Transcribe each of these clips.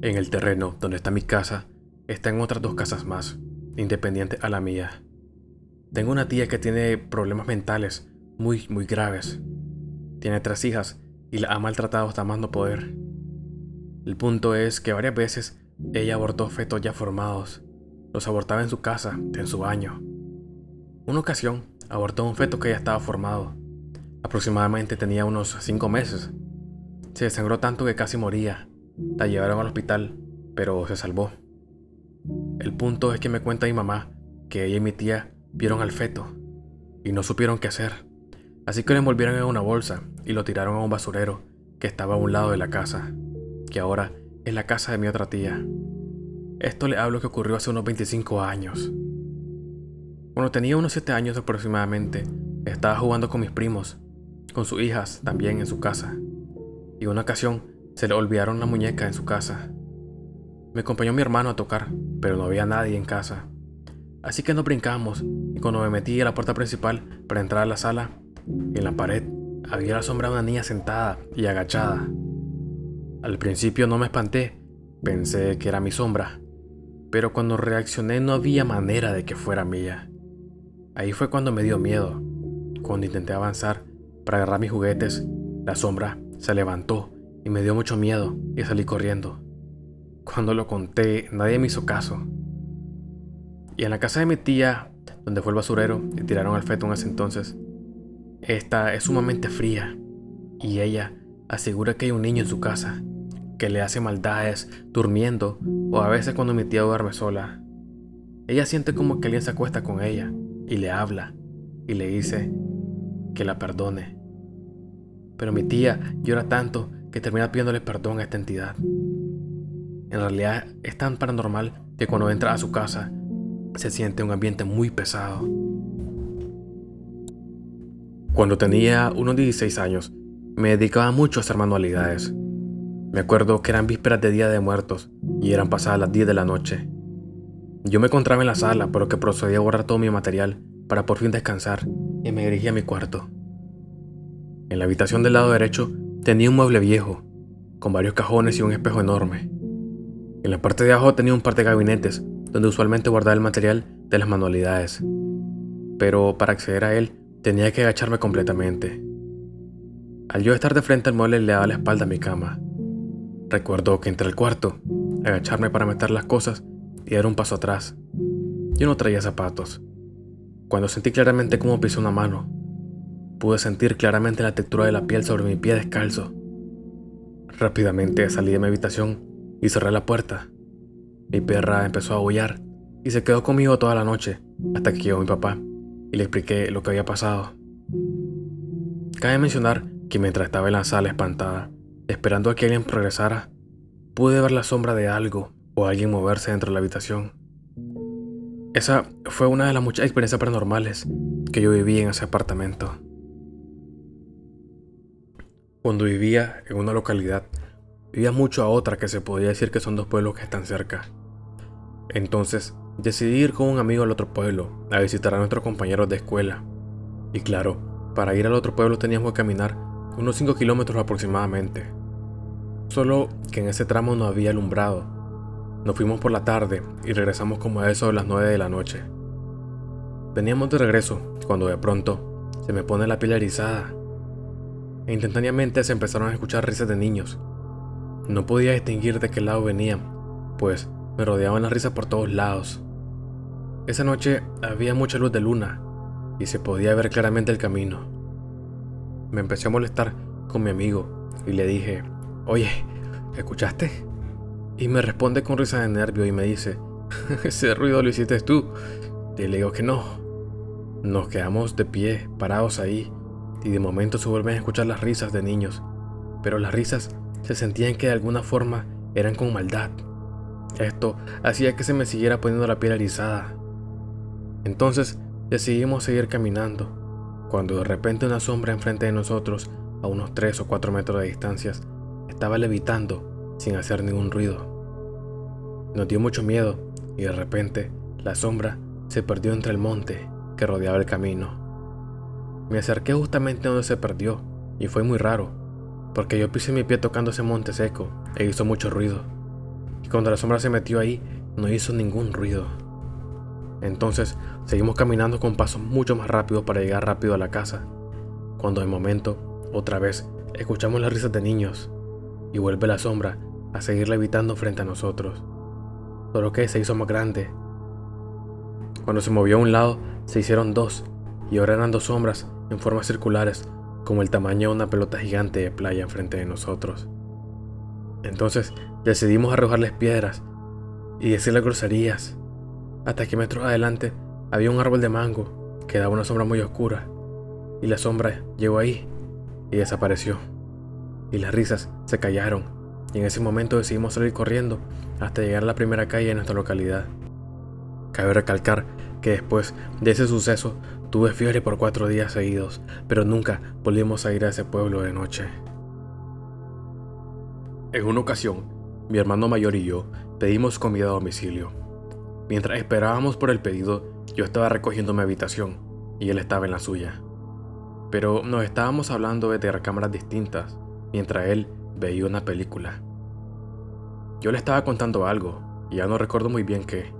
En el terreno donde está mi casa, están otras dos casas más, independientes a la mía. Tengo una tía que tiene problemas mentales muy, muy graves. Tiene tres hijas y la ha maltratado hasta más no poder. El punto es que varias veces ella abortó fetos ya formados. Los abortaba en su casa, en su baño. Una ocasión, abortó un feto que ya estaba formado. Aproximadamente tenía unos cinco meses. Se desangró tanto que casi moría. La llevaron al hospital, pero se salvó. El punto es que me cuenta mi mamá que ella y mi tía vieron al feto y no supieron qué hacer. Así que lo envolvieron en una bolsa y lo tiraron a un basurero que estaba a un lado de la casa, que ahora es la casa de mi otra tía. Esto le hablo que ocurrió hace unos 25 años. Cuando tenía unos 7 años aproximadamente, estaba jugando con mis primos, con sus hijas también en su casa, y una ocasión se le olvidaron la muñeca en su casa. Me acompañó mi hermano a tocar, pero no había nadie en casa. Así que nos brincamos y cuando me metí a la puerta principal para entrar a la sala, en la pared había la sombra de una niña sentada y agachada. Al principio no me espanté, pensé que era mi sombra, pero cuando reaccioné no había manera de que fuera mía. Ahí fue cuando me dio miedo. Cuando intenté avanzar para agarrar mis juguetes, la sombra se levantó y me dio mucho miedo y salí corriendo. Cuando lo conté, nadie me hizo caso. Y en la casa de mi tía, donde fue el basurero y tiraron al feto en ese entonces, esta es sumamente fría y ella asegura que hay un niño en su casa que le hace maldades durmiendo o a veces cuando mi tía duerme sola. Ella siente como que alguien se acuesta con ella y le habla y le dice que la perdone. Pero mi tía llora tanto que termina pidiéndole perdón a esta entidad. En realidad es tan paranormal que cuando entra a su casa se siente un ambiente muy pesado. Cuando tenía unos 16 años, me dedicaba mucho a hacer manualidades. Me acuerdo que eran vísperas de Día de Muertos y eran pasadas las 10 de la noche. Yo me encontraba en la sala, por lo que procedí a borrar todo mi material para por fin descansar y me dirigí a mi cuarto. En la habitación del lado derecho tenía un mueble viejo, con varios cajones y un espejo enorme. En la parte de abajo tenía un par de gabinetes donde usualmente guardaba el material de las manualidades. Pero para acceder a él tenía que agacharme completamente. Al yo estar de frente al mueble le daba la espalda a mi cama. Recuerdo que entré al cuarto, agacharme para meter las cosas y dar un paso atrás. Yo no traía zapatos. Cuando sentí claramente cómo pisó una mano, pude sentir claramente la textura de la piel sobre mi pie descalzo. Rápidamente salí de mi habitación y cerré la puerta. Mi perra empezó a aullar y se quedó conmigo toda la noche hasta que llegó mi papá y le expliqué lo que había pasado. Cabe mencionar que mientras estaba en la sala espantada, esperando a que alguien progresara, pude ver la sombra de algo o alguien moverse dentro de la habitación. Esa fue una de las muchas experiencias paranormales que yo viví en ese apartamento. Cuando vivía en una localidad, vivía mucho a otra que se podía decir que son dos pueblos que están cerca. Entonces, decidí ir con un amigo al otro pueblo a visitar a nuestros compañeros de escuela. Y claro, para ir al otro pueblo teníamos que caminar unos 5 kilómetros aproximadamente. Solo que en ese tramo no había alumbrado. Nos fuimos por la tarde y regresamos como a eso de las 9 de la noche. Veníamos de regreso cuando de pronto se me pone la piel erizada. E instantáneamente se empezaron a escuchar risas de niños. No podía distinguir de qué lado venían, pues me rodeaban las risas por todos lados. Esa noche había mucha luz de luna y se podía ver claramente el camino. Me empecé a molestar con mi amigo y le dije, oye, ¿escuchaste? Y me responde con risa de nervio y me dice, ese ruido lo hiciste tú. Y le digo que no. Nos quedamos de pie, parados ahí, y de momento se vuelven a escuchar las risas de niños, pero las risas se sentían que de alguna forma eran con maldad. Esto hacía que se me siguiera poniendo la piel erizada. Entonces decidimos seguir caminando, cuando de repente una sombra enfrente de nosotros, a unos 3 o 4 metros de distancia, estaba levitando sin hacer ningún ruido. Nos dio mucho miedo y de repente la sombra se perdió entre el monte que rodeaba el camino. Me acerqué justamente donde se perdió y fue muy raro, porque yo pisé mi pie tocando ese monte seco e hizo mucho ruido. Y cuando la sombra se metió ahí, no hizo ningún ruido. Entonces seguimos caminando con pasos mucho más rápidos para llegar rápido a la casa, cuando de momento, otra vez, escuchamos las risas de niños y vuelve la sombra a seguir levitando frente a nosotros. Solo que se hizo más grande. Cuando se movió a un lado, se hicieron dos, y ahora eran dos sombras en formas circulares, como el tamaño de una pelota gigante de playa enfrente de nosotros. Entonces decidimos arrojarles piedras y decirles groserías, hasta que metros adelante había un árbol de mango que daba una sombra muy oscura, y la sombra llegó ahí y desapareció. Y las risas se callaron, y en ese momento decidimos salir corriendo hasta llegar a la primera calle de nuestra localidad. Cabe recalcar que después de ese suceso tuve fiebre por cuatro días seguidos, pero nunca volvimos a ir a ese pueblo de noche. En una ocasión, mi hermano mayor y yo pedimos comida a domicilio. Mientras esperábamos por el pedido, yo estaba recogiendo mi habitación y él estaba en la suya. Pero nos estábamos hablando de recámaras distintas, mientras él veía una película. Yo le estaba contando algo, y ya no recuerdo muy bien qué,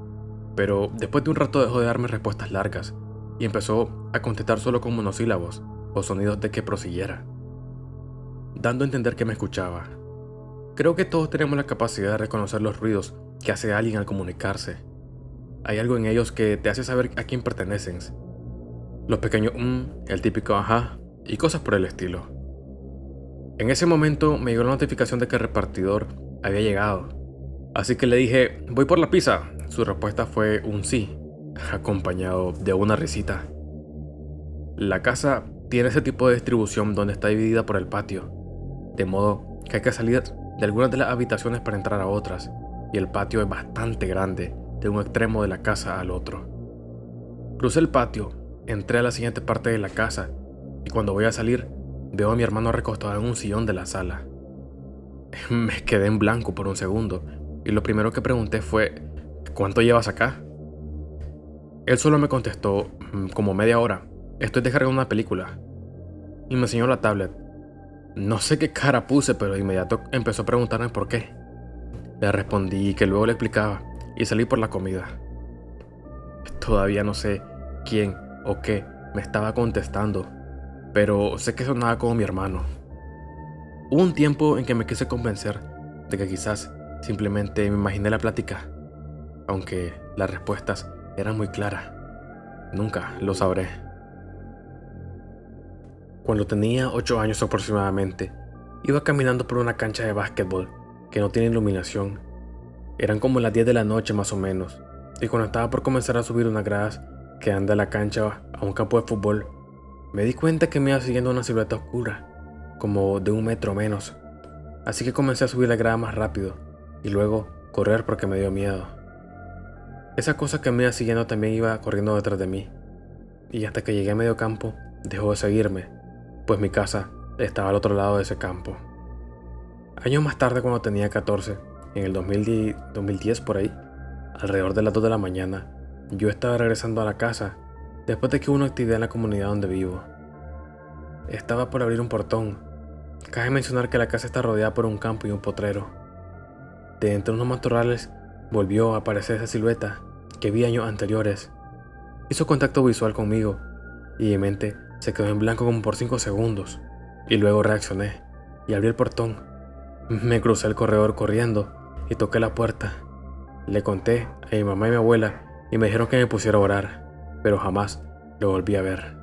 pero después de un rato dejó de darme respuestas largas y empezó a contestar solo con monosílabos o sonidos de que prosiguiera, dando a entender que me escuchaba. Creo que todos tenemos la capacidad de reconocer los ruidos que hace alguien al comunicarse. Hay algo en ellos que te hace saber a quién pertenecen. Los pequeños mm, el típico ajá y cosas por el estilo. En ese momento me llegó la notificación de que el repartidor había llegado. Así que le dije, voy por la pizza, su respuesta fue un sí, acompañado de una risita. La casa tiene ese tipo de distribución donde está dividida por el patio, de modo que hay que salir de algunas de las habitaciones para entrar a otras, y el patio es bastante grande, de un extremo de la casa al otro. Crucé el patio, entré a la siguiente parte de la casa, y cuando voy a salir, veo a mi hermano recostado en un sillón de la sala. Me quedé en blanco por un segundo, y lo primero que pregunté fue ¿Cuánto llevas acá? Él solo me contestó, mm, como media hora. Estoy descargando una película. Y me enseñó la tablet. No sé qué cara puse, pero de inmediato empezó a preguntarme por qué. Le respondí que luego le explicaba y salí por la comida. Todavía no sé quién o qué me estaba contestando, pero sé que sonaba como mi hermano. Hubo un tiempo en que me quise convencer de que quizás simplemente me imaginé la plática aunque las respuestas eran muy claras. Nunca lo sabré. Cuando tenía 8 años aproximadamente, iba caminando por una cancha de básquetbol que no tiene iluminación. Eran como las 10 de la noche más o menos, y cuando estaba por comenzar a subir unas gradas que anda la cancha a un campo de fútbol, me di cuenta que me iba siguiendo una silueta oscura, como de un metro menos. Así que comencé a subir la grada más rápido y luego correr porque me dio miedo. Esa cosa que me iba siguiendo también iba corriendo detrás de mí. Y hasta que llegué a medio campo, dejó de seguirme, pues mi casa estaba al otro lado de ese campo. Años más tarde, cuando tenía 14, en el 2010, por ahí, alrededor de las 2 de la mañana, yo estaba regresando a la casa después de que hubo una actividad en la comunidad donde vivo. Estaba por abrir un portón. Cabe mencionar que la casa está rodeada por un campo y un potrero. De entre unos matorrales volvió a aparecer esa silueta que vi años anteriores. Hizo contacto visual conmigo y mi mente se quedó en blanco como por 5 segundos. Y luego reaccioné y abrí el portón. Me crucé el corredor corriendo y toqué la puerta. Le conté a mi mamá y mi abuela y me dijeron que me pusiera a orar, pero jamás lo volví a ver.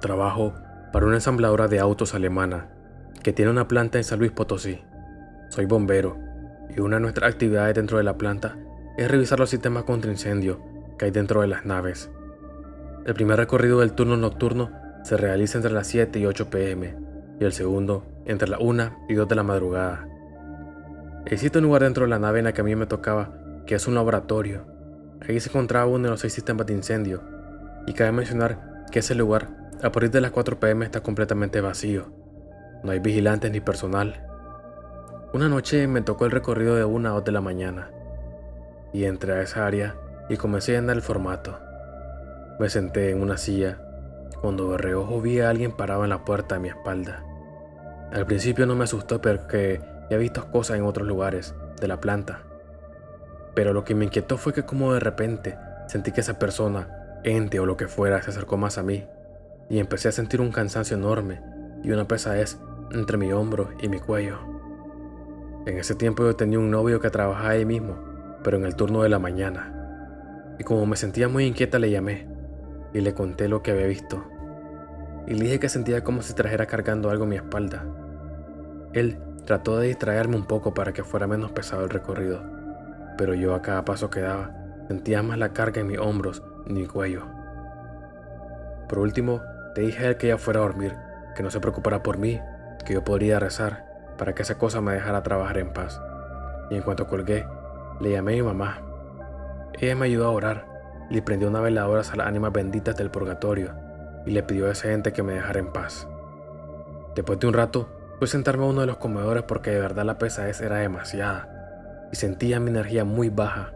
Trabajo para una ensambladora de autos alemana que tiene una planta en San Luis Potosí. Soy bombero y una de nuestras actividades dentro de la planta es revisar los sistemas contra incendio que hay dentro de las naves. El primer recorrido del turno nocturno se realiza entre las 7 y 8 pm y el segundo entre las 1 y 2 de la madrugada. Existe un lugar dentro de la nave en la que a mí me tocaba, que es un laboratorio. Ahí se encontraba uno de los seis sistemas de incendio y cabe mencionar que ese lugar a partir de las 4 pm está completamente vacío. No hay vigilantes ni personal. Una noche me tocó el recorrido de una a dos de la mañana y entré a esa área y comencé a llenar el formato. Me senté en una silla cuando de reojo vi a alguien parado en la puerta a mi espalda. Al principio no me asustó porque he visto cosas en otros lugares de la planta. Pero lo que me inquietó fue que como de repente sentí que esa persona, ente o lo que fuera, se acercó más a mí y empecé a sentir un cansancio enorme y una pesadez entre mi hombro y mi cuello. En ese tiempo yo tenía un novio que trabajaba ahí mismo, pero en el turno de la mañana. Y como me sentía muy inquieta le llamé y le conté lo que había visto. Y le dije que sentía como si trajera cargando algo mi espalda. Él trató de distraerme un poco para que fuera menos pesado el recorrido, pero yo a cada paso que daba sentía más la carga en mis hombros y mi cuello. Por último, le dije a él que ya fuera a dormir, que no se preocupara por mí, que yo podría rezar para que esa cosa me dejara trabajar en paz. Y en cuanto colgué, le llamé a mi mamá. Ella me ayudó a orar, le prendió una veladora a las ánimas benditas del purgatorio y le pidió a ese ente que me dejara en paz. Después de un rato, fui a sentarme a uno de los comedores porque de verdad la pesadez era demasiada y sentía mi energía muy baja.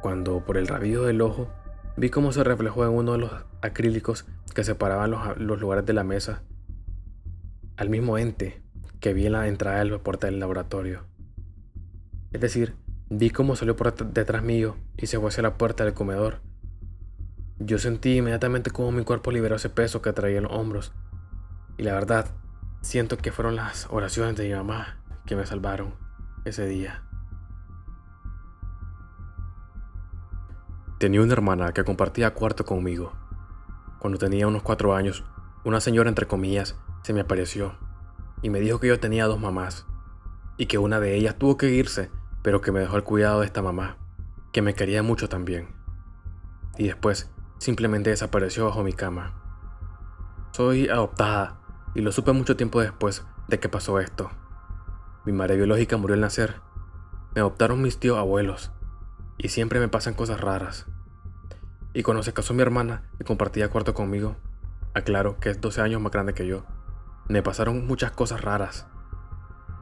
Cuando por el rabillo del ojo vi cómo se reflejó en uno de los acrílicos que separaban los, los lugares de la mesa al mismo ente que vi en la entrada de la puerta del laboratorio. Es decir, vi cómo salió por detrás mío y se fue hacia la puerta del comedor. Yo sentí inmediatamente cómo mi cuerpo liberó ese peso que traía en los hombros. Y la verdad, siento que fueron las oraciones de mi mamá que me salvaron ese día. Tenía una hermana que compartía cuarto conmigo. Cuando tenía unos cuatro años, una señora entre comillas se me apareció y me dijo que yo tenía dos mamás y que una de ellas tuvo que irse, pero que me dejó el cuidado de esta mamá, que me quería mucho también. Y después simplemente desapareció bajo mi cama. Soy adoptada y lo supe mucho tiempo después de que pasó esto. Mi madre biológica murió al nacer. Me adoptaron mis tíos abuelos y siempre me pasan cosas raras. Y cuando se casó mi hermana y compartía cuarto conmigo, aclaro que es 12 años más grande que yo, me pasaron muchas cosas raras.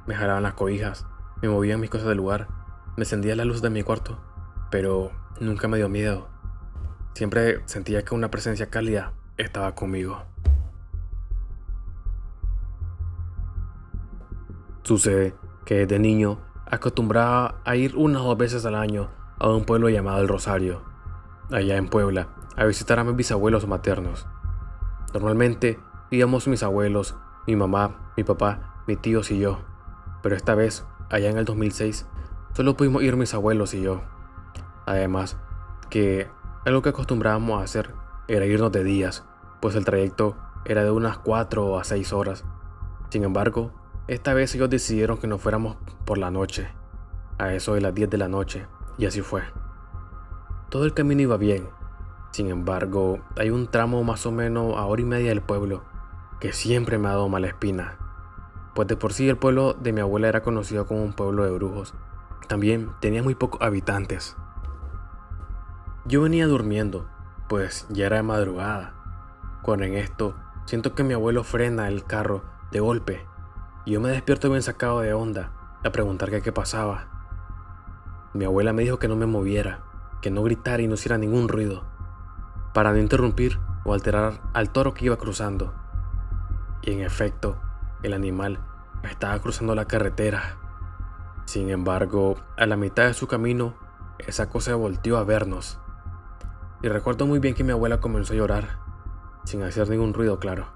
Me jalaban las cobijas, me movían mis cosas del lugar, me encendía la luz de mi cuarto, pero nunca me dio miedo. Siempre sentía que una presencia cálida estaba conmigo. Sucede que desde niño acostumbraba a ir una o dos veces al año a un pueblo llamado El Rosario, allá en Puebla, a visitar a mis bisabuelos maternos. Normalmente íbamos mis abuelos, mi mamá, mi papá, mis tíos y yo. Pero esta vez, allá en el 2006, solo pudimos ir mis abuelos y yo. Además, que algo que acostumbrábamos a hacer era irnos de días, pues el trayecto era de unas 4 a 6 horas. Sin embargo, esta vez ellos decidieron que nos fuéramos por la noche, a eso de las 10 de la noche, y así fue. Todo el camino iba bien. Sin embargo, hay un tramo más o menos a hora y media del pueblo que siempre me ha dado mala espina, pues de por sí el pueblo de mi abuela era conocido como un pueblo de brujos. También tenía muy pocos habitantes. Yo venía durmiendo, pues ya era de madrugada, cuando en esto siento que mi abuelo frena el carro de golpe y yo me despierto bien sacado de onda a preguntar qué, qué pasaba. Mi abuela me dijo que no me moviera, que no gritara y no hiciera ningún ruido, para no interrumpir o alterar al toro que iba cruzando. Y en efecto, el animal estaba cruzando la carretera. Sin embargo, a la mitad de su camino, esa cosa volteó a vernos. Y recuerdo muy bien que mi abuela comenzó a llorar, sin hacer ningún ruido claro,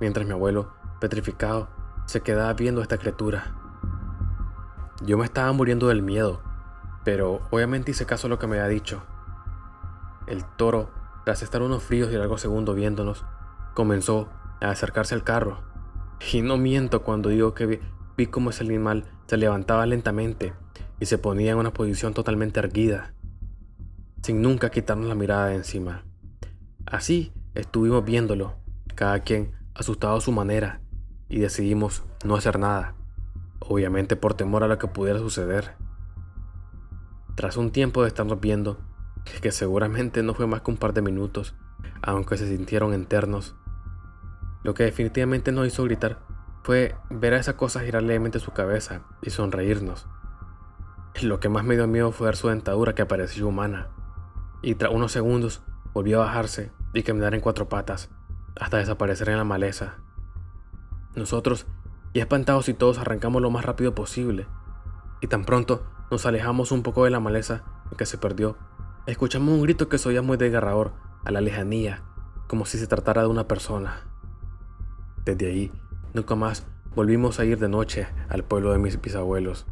mientras mi abuelo, petrificado, se quedaba viendo esta criatura. Yo me estaba muriendo del miedo, pero obviamente hice caso a lo que me había dicho. El toro, tras estar unos fríos y largos segundos viéndonos, comenzó a acercarse al carro. Y no miento cuando digo que vi, vi cómo ese animal se levantaba lentamente y se ponía en una posición totalmente erguida, sin nunca quitarnos la mirada de encima. Así estuvimos viéndolo, cada quien asustado a su manera, y decidimos no hacer nada, obviamente por temor a lo que pudiera suceder. Tras un tiempo de estarnos viendo, que seguramente no fue más que un par de minutos, aunque se sintieron eternos, lo que definitivamente nos hizo gritar fue ver a esa cosa girar levemente su cabeza y sonreírnos. Lo que más me dio miedo fue ver su dentadura que parecía humana, y tras unos segundos volvió a bajarse y caminar en cuatro patas hasta desaparecer en la maleza. Nosotros, ya espantados y todos, arrancamos lo más rápido posible y tan pronto nos alejamos un poco de la maleza en que se perdió, escuchamos un grito que se oía muy desgarrador a la lejanía, como si se tratara de una persona. Desde ahí, nunca más volvimos a ir de noche al pueblo de mis bisabuelos.